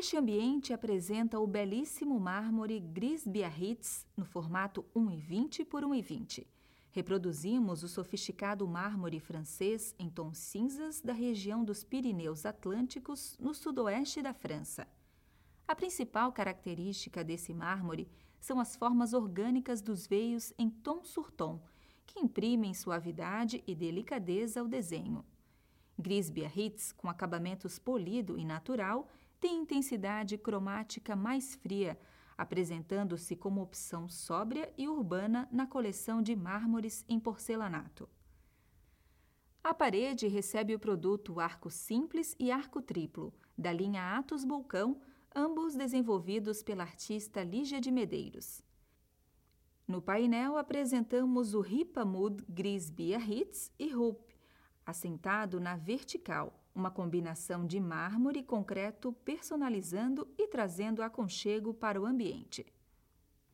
Este ambiente apresenta o belíssimo mármore Gris Biarritz no formato 1,20 por 1,20. Reproduzimos o sofisticado mármore francês em tons cinzas da região dos Pirineus Atlânticos, no sudoeste da França. A principal característica desse mármore são as formas orgânicas dos veios em tom sur tom, que imprimem suavidade e delicadeza ao desenho. Gris Biarritz, com acabamentos polido e natural, tem intensidade cromática mais fria, apresentando-se como opção sóbria e urbana na coleção de mármores em porcelanato. A parede recebe o produto arco simples e arco triplo, da linha Atos Bulcão, ambos desenvolvidos pela artista Lígia de Medeiros. No painel apresentamos o Ripamud Gris Biarritz e Rup, assentado na vertical, uma combinação de mármore e concreto personalizando e trazendo aconchego para o ambiente.